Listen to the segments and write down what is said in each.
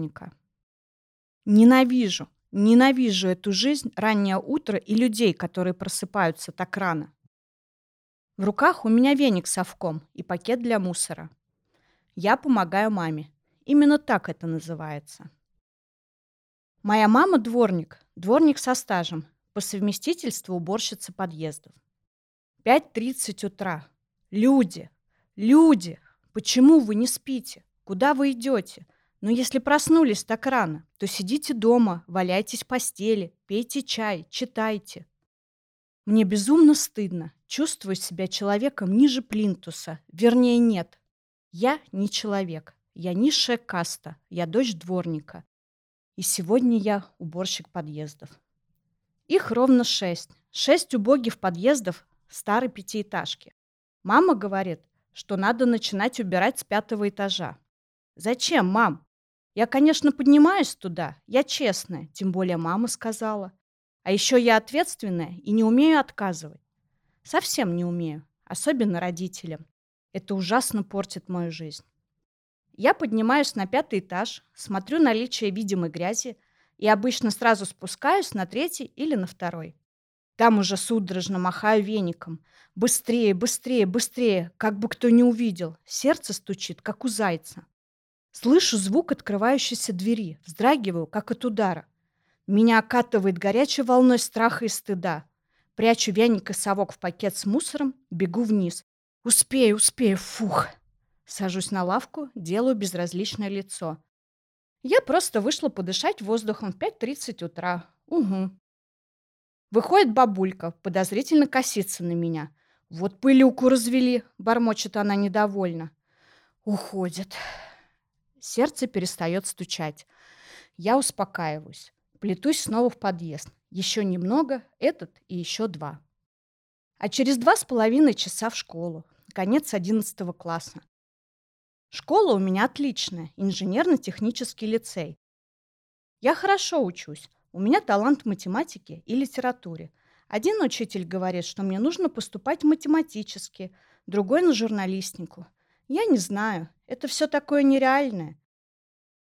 дочь дворника. Ненавижу, ненавижу эту жизнь, раннее утро и людей, которые просыпаются так рано. В руках у меня веник с совком и пакет для мусора. Я помогаю маме. Именно так это называется. Моя мама дворник, дворник со стажем, по совместительству уборщица подъездов. 5.30 утра. Люди, люди, почему вы не спите? Куда вы идете? Но если проснулись так рано, то сидите дома, валяйтесь в постели, пейте чай, читайте. Мне безумно стыдно. Чувствую себя человеком ниже плинтуса. Вернее, нет. Я не человек. Я низшая каста. Я дочь дворника. И сегодня я уборщик подъездов. Их ровно шесть. Шесть убогих подъездов старой пятиэтажки. Мама говорит, что надо начинать убирать с пятого этажа. Зачем, мам? Я, конечно, поднимаюсь туда. Я честная, тем более мама сказала. А еще я ответственная и не умею отказывать. Совсем не умею, особенно родителям. Это ужасно портит мою жизнь. Я поднимаюсь на пятый этаж, смотрю наличие видимой грязи и обычно сразу спускаюсь на третий или на второй. Там уже судорожно махаю веником. Быстрее, быстрее, быстрее, как бы кто не увидел. Сердце стучит, как у зайца. Слышу звук открывающейся двери, вздрагиваю, как от удара. Меня окатывает горячей волной страха и стыда. Прячу веник и совок в пакет с мусором, бегу вниз. Успею, успею, фух. Сажусь на лавку, делаю безразличное лицо. Я просто вышла подышать воздухом в 5.30 утра. Угу. Выходит бабулька, подозрительно косится на меня. Вот пылюку развели, бормочет она недовольно. Уходит. Сердце перестает стучать. Я успокаиваюсь. Плетусь снова в подъезд. Еще немного, этот и еще два. А через два с половиной часа в школу. Конец одиннадцатого класса. Школа у меня отличная, инженерно-технический лицей. Я хорошо учусь. У меня талант в математике и литературе. Один учитель говорит, что мне нужно поступать математически, другой на журналистику. Я не знаю, это все такое нереальное.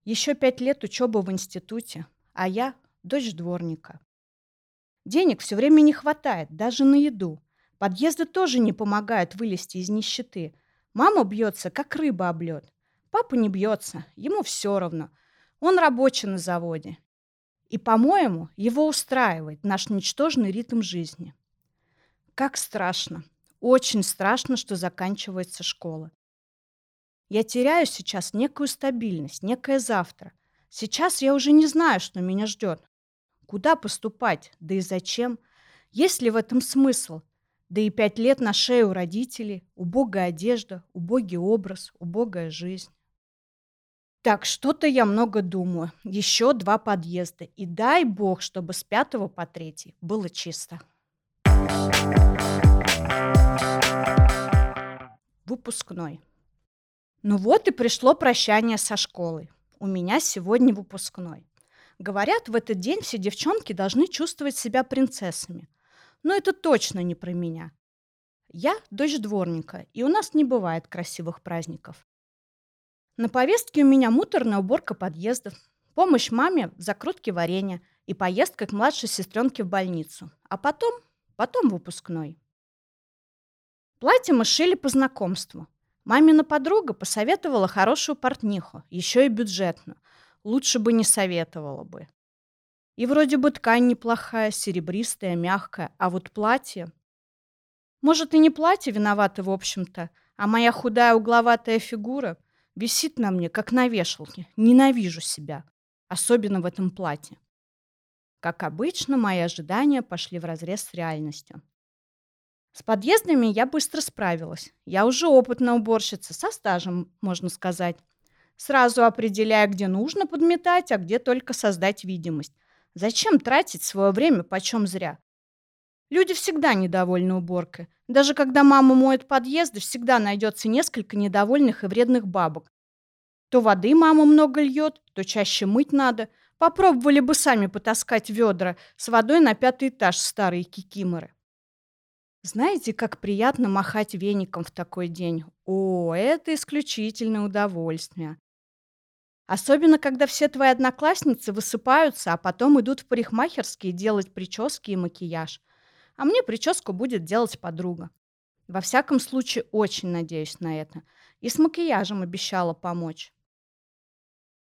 Еще пять лет учебы в институте, а я дочь дворника. Денег все время не хватает, даже на еду. Подъезды тоже не помогают вылезти из нищеты. Мама бьется, как рыба об. Папа не бьется, ему все равно. Он рабочий на заводе. И, по-моему, его устраивает наш ничтожный ритм жизни. Как страшно, очень страшно, что заканчивается школа. Я теряю сейчас некую стабильность, некое завтра. Сейчас я уже не знаю, что меня ждет. Куда поступать? Да и зачем? Есть ли в этом смысл? Да и пять лет на шею родителей, убогая одежда, убогий образ, убогая жизнь. Так, что-то я много думаю. Еще два подъезда. И дай бог, чтобы с пятого по третий было чисто. Выпускной. Ну вот и пришло прощание со школой у меня сегодня выпускной. Говорят, в этот день все девчонки должны чувствовать себя принцессами. Но это точно не про меня. Я дочь дворника, и у нас не бывает красивых праздников. На повестке у меня муторная уборка подъездов, помощь маме в закрутке варенья и поездка к младшей сестренке в больницу. А потом, потом выпускной. Платье мы шили по знакомству. Мамина подруга посоветовала хорошую портниху, еще и бюджетную. Лучше бы не советовала бы. И вроде бы ткань неплохая, серебристая, мягкая, а вот платье... Может, и не платье виновато, в общем-то, а моя худая угловатая фигура висит на мне, как на вешалке. Ненавижу себя, особенно в этом платье. Как обычно, мои ожидания пошли вразрез с реальностью. С подъездами я быстро справилась. Я уже опытная уборщица, со стажем, можно сказать. Сразу определяя, где нужно подметать, а где только создать видимость. Зачем тратить свое время почем зря? Люди всегда недовольны уборкой. Даже когда мама моет подъезды, всегда найдется несколько недовольных и вредных бабок. То воды мама много льет, то чаще мыть надо. Попробовали бы сами потаскать ведра с водой на пятый этаж старые кикиморы. Знаете, как приятно махать веником в такой день? О, это исключительное удовольствие. Особенно, когда все твои одноклассницы высыпаются, а потом идут в парикмахерские делать прически и макияж. А мне прическу будет делать подруга. Во всяком случае, очень надеюсь на это. И с макияжем обещала помочь.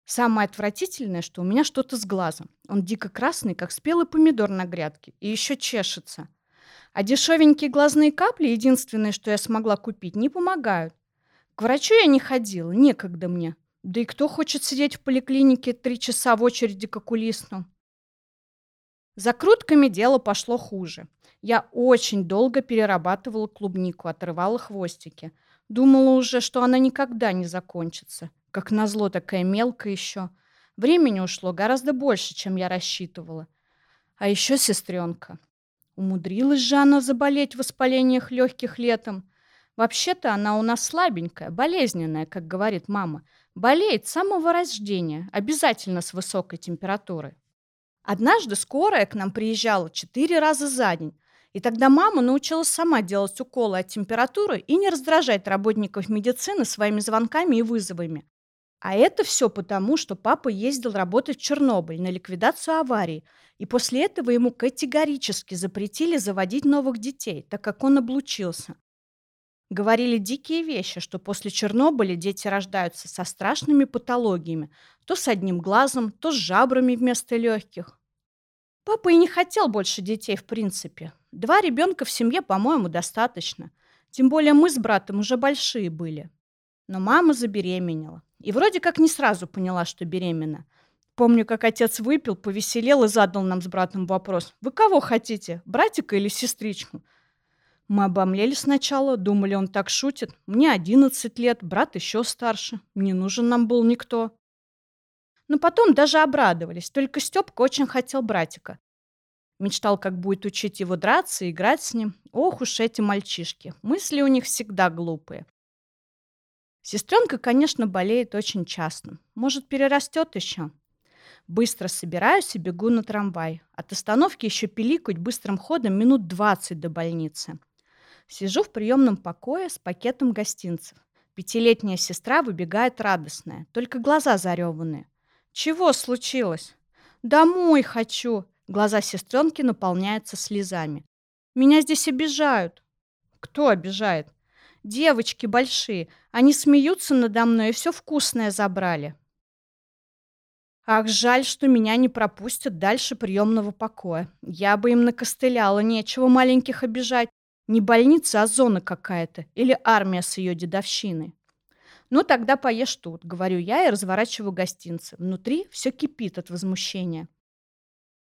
Самое отвратительное, что у меня что-то с глазом. Он дико красный, как спелый помидор на грядке, и еще чешется. А дешевенькие глазные капли, единственное, что я смогла купить, не помогают. К врачу я не ходила, некогда мне. Да и кто хочет сидеть в поликлинике три часа в очереди к окулисту? Закрутками дело пошло хуже. Я очень долго перерабатывала клубнику, отрывала хвостики. Думала уже, что она никогда не закончится. Как назло, такая мелкая еще. Времени ушло гораздо больше, чем я рассчитывала. А еще сестренка. Умудрилась же она заболеть в воспалениях легких летом. Вообще-то она у нас слабенькая, болезненная, как говорит мама. Болеет с самого рождения, обязательно с высокой температурой. Однажды скорая к нам приезжала четыре раза за день. И тогда мама научилась сама делать уколы от температуры и не раздражать работников медицины своими звонками и вызовами. А это все потому, что папа ездил работать в Чернобыль на ликвидацию аварии, и после этого ему категорически запретили заводить новых детей, так как он облучился. Говорили дикие вещи, что после Чернобыля дети рождаются со страшными патологиями, то с одним глазом, то с жабрами вместо легких. Папа и не хотел больше детей в принципе. Два ребенка в семье, по-моему, достаточно. Тем более мы с братом уже большие были. Но мама забеременела. И вроде как не сразу поняла, что беременна. Помню, как отец выпил, повеселел и задал нам с братом вопрос. «Вы кого хотите, братика или сестричку?» Мы обомлели сначала, думали, он так шутит. Мне 11 лет, брат еще старше. Не нужен нам был никто. Но потом даже обрадовались. Только Степка очень хотел братика. Мечтал, как будет учить его драться и играть с ним. Ох уж эти мальчишки. Мысли у них всегда глупые. Сестренка, конечно, болеет очень часто. Может, перерастет еще. Быстро собираюсь и бегу на трамвай. От остановки еще пиликать быстрым ходом минут 20 до больницы. Сижу в приемном покое с пакетом гостинцев. Пятилетняя сестра выбегает радостная, только глаза зареванные. «Чего случилось?» «Домой хочу!» Глаза сестренки наполняются слезами. «Меня здесь обижают!» «Кто обижает?» Девочки большие, они смеются надо мной и все вкусное забрали. Ах, жаль, что меня не пропустят дальше приемного покоя. Я бы им накостыляла, нечего маленьких обижать. Не больница, а зона какая-то. Или армия с ее дедовщиной. Ну, тогда поешь тут, говорю я и разворачиваю гостинцы. Внутри все кипит от возмущения.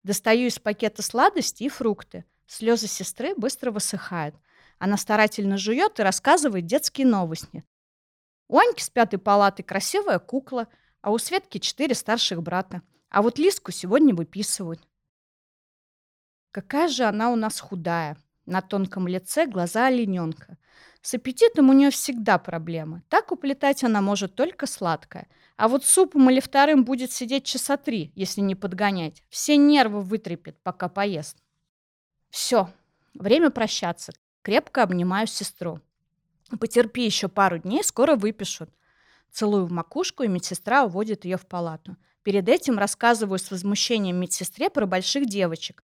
Достаю из пакета сладости и фрукты. Слезы сестры быстро высыхают. Она старательно жует и рассказывает детские новости. У Аньки с пятой палаты красивая кукла, а у Светки четыре старших брата. А вот Лиску сегодня выписывают. Какая же она у нас худая. На тонком лице глаза олененка. С аппетитом у нее всегда проблемы. Так уплетать она может только сладкое. А вот супом или вторым будет сидеть часа три, если не подгонять. Все нервы вытрепет, пока поест. Все, время прощаться. Крепко обнимаю сестру. Потерпи еще пару дней, скоро выпишут. Целую в макушку, и медсестра уводит ее в палату. Перед этим рассказываю с возмущением медсестре про больших девочек.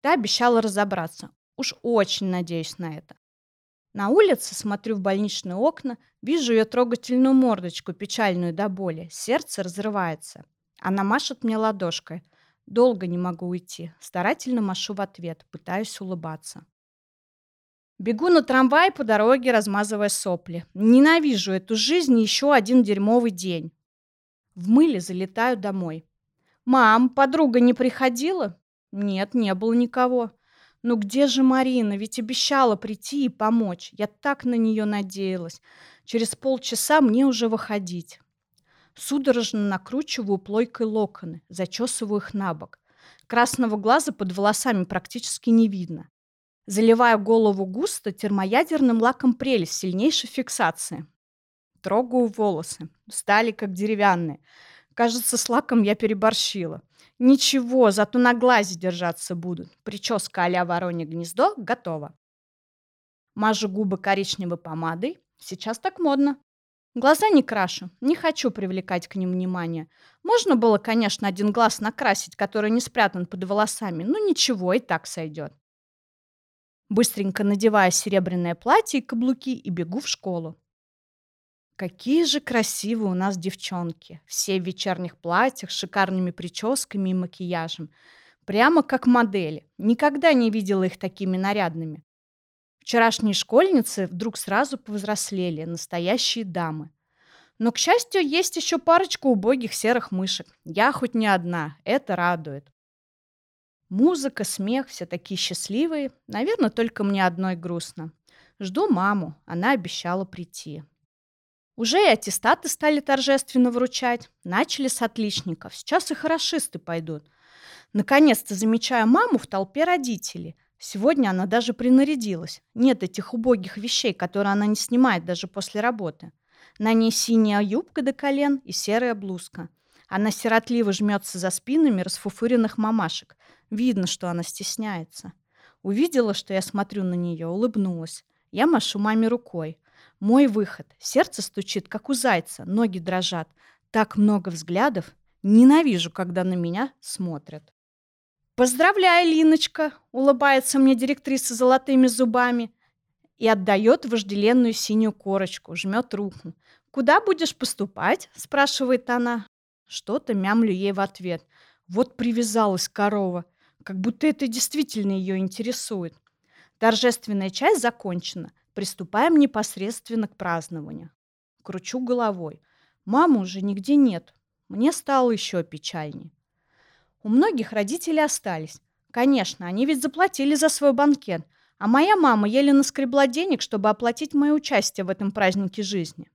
Та обещала разобраться. Уж очень надеюсь на это. На улице смотрю в больничные окна, вижу ее трогательную мордочку, печальную до боли. Сердце разрывается. Она машет мне ладошкой. Долго не могу уйти. Старательно машу в ответ, пытаюсь улыбаться. Бегу на трамвай по дороге, размазывая сопли. Ненавижу эту жизнь еще один дерьмовый день. В мыле залетаю домой. «Мам, подруга не приходила?» «Нет, не было никого». «Ну где же Марина? Ведь обещала прийти и помочь. Я так на нее надеялась. Через полчаса мне уже выходить». Судорожно накручиваю плойкой локоны, зачесываю их на бок. Красного глаза под волосами практически не видно заливая голову густо термоядерным лаком прелесть сильнейшей фиксации. Трогаю волосы. Стали как деревянные. Кажется, с лаком я переборщила. Ничего, зато на глазе держаться будут. Прическа а-ля воронье гнездо готова. Мажу губы коричневой помадой. Сейчас так модно. Глаза не крашу, не хочу привлекать к ним внимание. Можно было, конечно, один глаз накрасить, который не спрятан под волосами, но ничего, и так сойдет. Быстренько надеваю серебряное платье и каблуки и бегу в школу. Какие же красивые у нас девчонки. Все в вечерних платьях, с шикарными прическами и макияжем. Прямо как модели. Никогда не видела их такими нарядными. Вчерашние школьницы вдруг сразу повзрослели, настоящие дамы. Но, к счастью, есть еще парочка убогих серых мышек. Я хоть не одна, это радует. Музыка, смех, все такие счастливые. Наверное, только мне одной грустно. Жду маму, она обещала прийти. Уже и аттестаты стали торжественно вручать. Начали с отличников. Сейчас и хорошисты пойдут. Наконец-то замечаю маму в толпе родителей – Сегодня она даже принарядилась. Нет этих убогих вещей, которые она не снимает даже после работы. На ней синяя юбка до колен и серая блузка. Она сиротливо жмется за спинами расфуфыренных мамашек. Видно, что она стесняется. Увидела, что я смотрю на нее, улыбнулась. Я машу маме рукой. Мой выход. Сердце стучит, как у зайца, ноги дрожат. Так много взглядов. Ненавижу, когда на меня смотрят. «Поздравляю, Линочка!» – улыбается мне директриса золотыми зубами и отдает вожделенную синюю корочку, жмет руку. «Куда будешь поступать?» – спрашивает она. Что-то мямлю ей в ответ. Вот привязалась корова, как будто это действительно ее интересует. Торжественная часть закончена. Приступаем непосредственно к празднованию. Кручу головой. Мамы уже нигде нет. Мне стало еще печальней. У многих родители остались. Конечно, они ведь заплатили за свой банкет, а моя мама еле наскребла денег, чтобы оплатить мое участие в этом празднике жизни.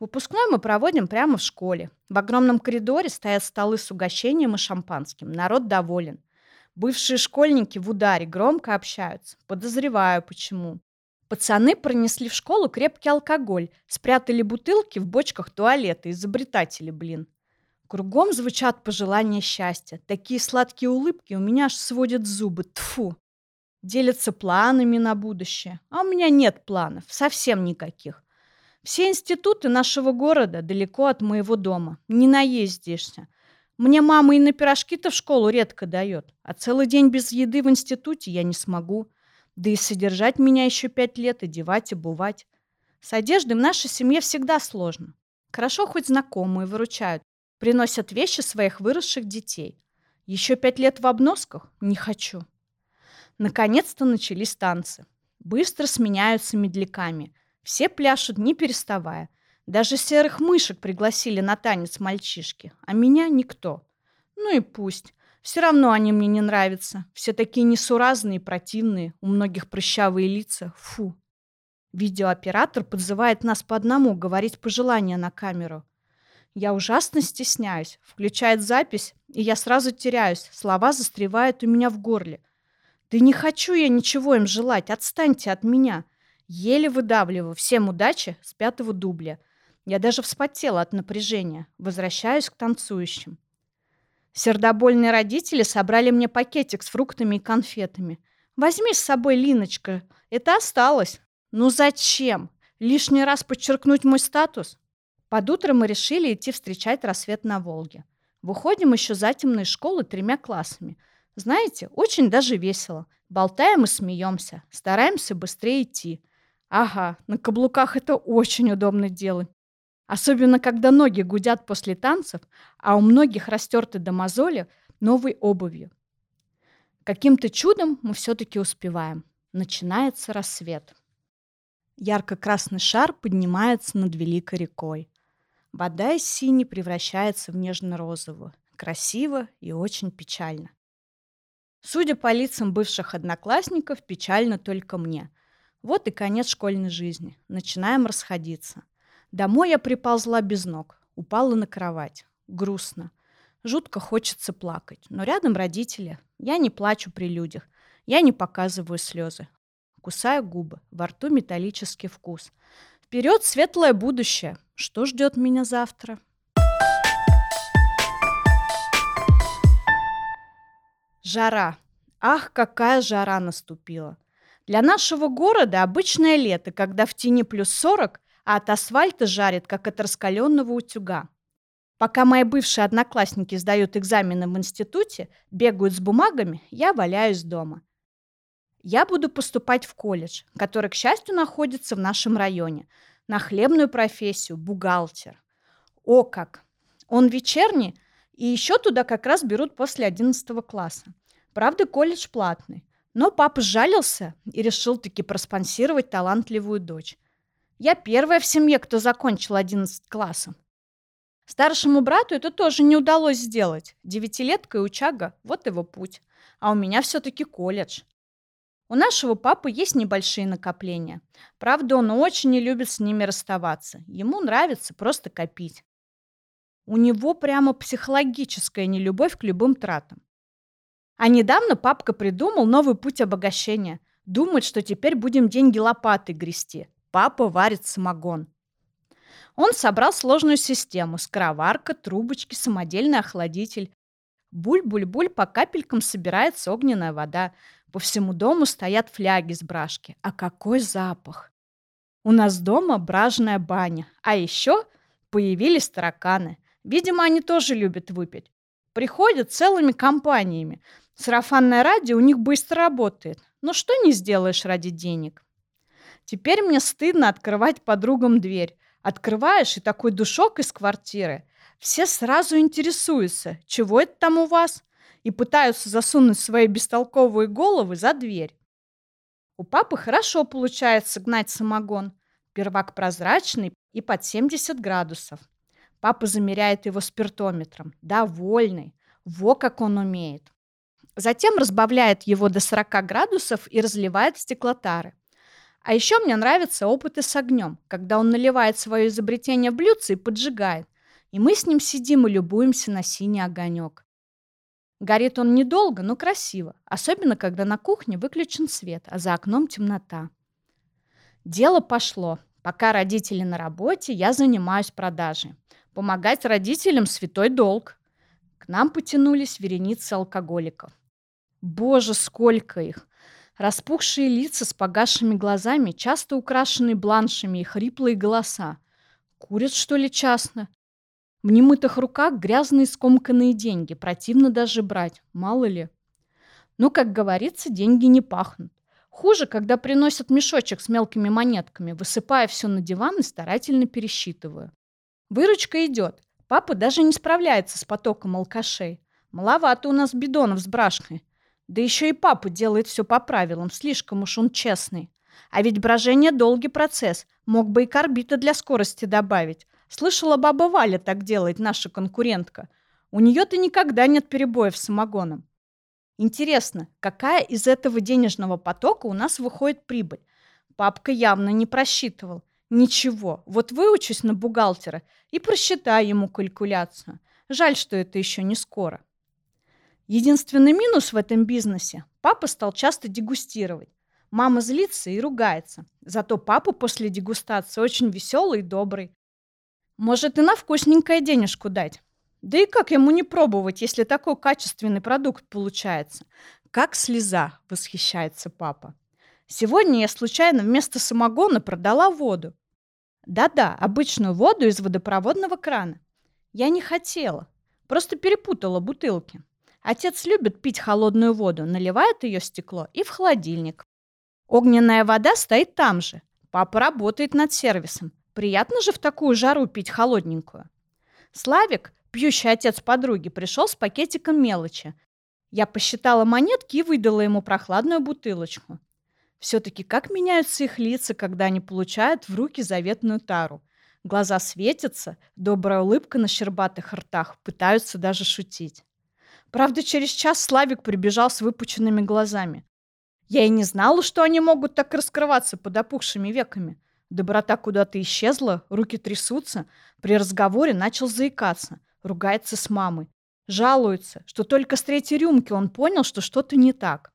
Выпускной мы проводим прямо в школе. В огромном коридоре стоят столы с угощением и шампанским. Народ доволен. Бывшие школьники в ударе громко общаются. Подозреваю, почему. Пацаны пронесли в школу крепкий алкоголь, спрятали бутылки в бочках туалета. Изобретатели, блин. Кругом звучат пожелания счастья. Такие сладкие улыбки у меня аж сводят зубы. Тфу. Делятся планами на будущее. А у меня нет планов. Совсем никаких. Все институты нашего города далеко от моего дома. Не наездишься. Мне мама и на пирожки-то в школу редко дает. А целый день без еды в институте я не смогу. Да и содержать меня еще пять лет, одевать, обувать. С одеждой в нашей семье всегда сложно. Хорошо хоть знакомые выручают. Приносят вещи своих выросших детей. Еще пять лет в обносках? Не хочу. Наконец-то начались танцы. Быстро сменяются медляками. Все пляшут, не переставая. Даже серых мышек пригласили на танец мальчишки, а меня никто. Ну и пусть. Все равно они мне не нравятся. Все такие несуразные противные, у многих прыщавые лица. Фу. Видеооператор подзывает нас по одному говорить пожелания на камеру. Я ужасно стесняюсь. Включает запись, и я сразу теряюсь. Слова застревают у меня в горле. Да не хочу я ничего им желать. Отстаньте от меня. Еле выдавливаю. Всем удачи с пятого дубля. Я даже вспотела от напряжения. Возвращаюсь к танцующим. Сердобольные родители собрали мне пакетик с фруктами и конфетами. Возьми с собой, Линочка. Это осталось. Ну зачем? Лишний раз подчеркнуть мой статус? Под утро мы решили идти встречать рассвет на Волге. Выходим еще затемно из школы тремя классами. Знаете, очень даже весело. Болтаем и смеемся. Стараемся быстрее идти. Ага, на каблуках это очень удобно делать. Особенно, когда ноги гудят после танцев, а у многих растерты до мозоли новой обувью. Каким-то чудом мы все-таки успеваем. Начинается рассвет. Ярко-красный шар поднимается над великой рекой. Вода из синей превращается в нежно-розовую. Красиво и очень печально. Судя по лицам бывших одноклассников, печально только мне. Вот и конец школьной жизни. Начинаем расходиться. Домой я приползла без ног. Упала на кровать. Грустно. Жутко хочется плакать. Но рядом родители. Я не плачу при людях. Я не показываю слезы. Кусаю губы. Во рту металлический вкус. Вперед, светлое будущее. Что ждет меня завтра? Жара. Ах, какая жара наступила. Для нашего города обычное лето, когда в тени плюс 40, а от асфальта жарит, как от раскаленного утюга. Пока мои бывшие одноклассники сдают экзамены в институте, бегают с бумагами, я валяюсь дома. Я буду поступать в колледж, который, к счастью, находится в нашем районе, на хлебную профессию – бухгалтер. О как! Он вечерний, и еще туда как раз берут после 11 класса. Правда, колледж платный. Но папа сжалился и решил таки проспонсировать талантливую дочь. Я первая в семье, кто закончил 11 классом. Старшему брату это тоже не удалось сделать. Девятилетка и учага – вот его путь. А у меня все-таки колледж. У нашего папы есть небольшие накопления. Правда, он очень не любит с ними расставаться. Ему нравится просто копить. У него прямо психологическая нелюбовь к любым тратам. А недавно папка придумал новый путь обогащения. Думает, что теперь будем деньги лопатой грести. Папа варит самогон. Он собрал сложную систему – скороварка, трубочки, самодельный охладитель. Буль-буль-буль по капелькам собирается огненная вода. По всему дому стоят фляги с брашки. А какой запах! У нас дома бражная баня. А еще появились тараканы. Видимо, они тоже любят выпить. Приходят целыми компаниями. Сарафанное радио у них быстро работает. Но что не сделаешь ради денег? Теперь мне стыдно открывать подругам дверь. Открываешь, и такой душок из квартиры. Все сразу интересуются, чего это там у вас, и пытаются засунуть свои бестолковые головы за дверь. У папы хорошо получается гнать самогон. Первак прозрачный и под 70 градусов. Папа замеряет его спиртометром. Довольный. Во как он умеет. Затем разбавляет его до 40 градусов и разливает в стеклотары. А еще мне нравятся опыты с огнем, когда он наливает свое изобретение в блюдце и поджигает. И мы с ним сидим и любуемся на синий огонек. Горит он недолго, но красиво, особенно когда на кухне выключен свет, а за окном темнота. Дело пошло. Пока родители на работе, я занимаюсь продажей. Помогать родителям – святой долг. К нам потянулись вереницы алкоголиков. Боже, сколько их! Распухшие лица с погасшими глазами, часто украшенные бланшами и хриплые голоса. Курят, что ли, частно? В немытых руках грязные скомканные деньги. Противно даже брать. Мало ли. Но, как говорится, деньги не пахнут. Хуже, когда приносят мешочек с мелкими монетками, высыпая все на диван и старательно пересчитываю. Выручка идет. Папа даже не справляется с потоком алкашей. Маловато у нас бидонов с брашкой. Да еще и папа делает все по правилам, слишком уж он честный. А ведь брожение – долгий процесс. Мог бы и карбита для скорости добавить. Слышала, баба Валя так делает, наша конкурентка. У нее-то никогда нет перебоев с самогоном. Интересно, какая из этого денежного потока у нас выходит прибыль? Папка явно не просчитывал. Ничего, вот выучусь на бухгалтера и просчитаю ему калькуляцию. Жаль, что это еще не скоро. Единственный минус в этом бизнесе – папа стал часто дегустировать. Мама злится и ругается. Зато папа после дегустации очень веселый и добрый. Может и на вкусненькое денежку дать. Да и как ему не пробовать, если такой качественный продукт получается? Как слеза, восхищается папа. Сегодня я случайно вместо самогона продала воду. Да-да, обычную воду из водопроводного крана. Я не хотела, просто перепутала бутылки. Отец любит пить холодную воду, наливает ее в стекло и в холодильник. Огненная вода стоит там же. Папа работает над сервисом. Приятно же в такую жару пить холодненькую. Славик, пьющий отец подруги, пришел с пакетиком мелочи. Я посчитала монетки и выдала ему прохладную бутылочку. Все-таки как меняются их лица, когда они получают в руки заветную тару. Глаза светятся, добрая улыбка на щербатых ртах, пытаются даже шутить. Правда, через час Славик прибежал с выпученными глазами. Я и не знала, что они могут так раскрываться под опухшими веками. Доброта куда-то исчезла, руки трясутся. При разговоре начал заикаться, ругается с мамой. Жалуется, что только с третьей рюмки он понял, что что-то не так.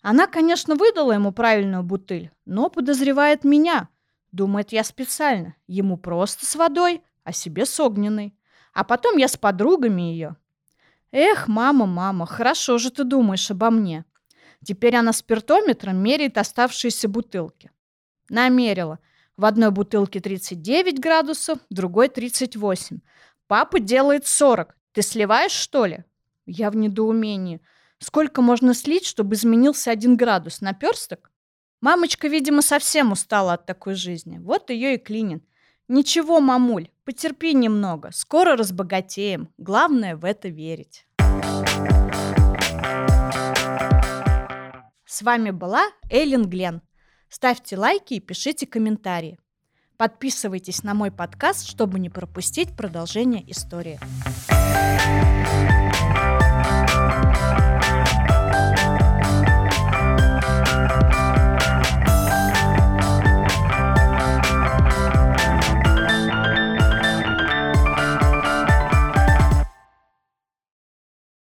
Она, конечно, выдала ему правильную бутыль, но подозревает меня. Думает, я специально. Ему просто с водой, а себе с огненной. А потом я с подругами ее. Эх, мама, мама, хорошо же ты думаешь обо мне. Теперь она спиртометром меряет оставшиеся бутылки. Намерила. В одной бутылке 39 градусов, в другой 38. Папа делает 40. Ты сливаешь, что ли? Я в недоумении. Сколько можно слить, чтобы изменился один градус? Наперсток? Мамочка, видимо, совсем устала от такой жизни. Вот ее и клинит. Ничего, мамуль, потерпи немного. Скоро разбогатеем. Главное в это верить. С вами была Эйлин Глен. Ставьте лайки и пишите комментарии. Подписывайтесь на мой подкаст, чтобы не пропустить продолжение истории.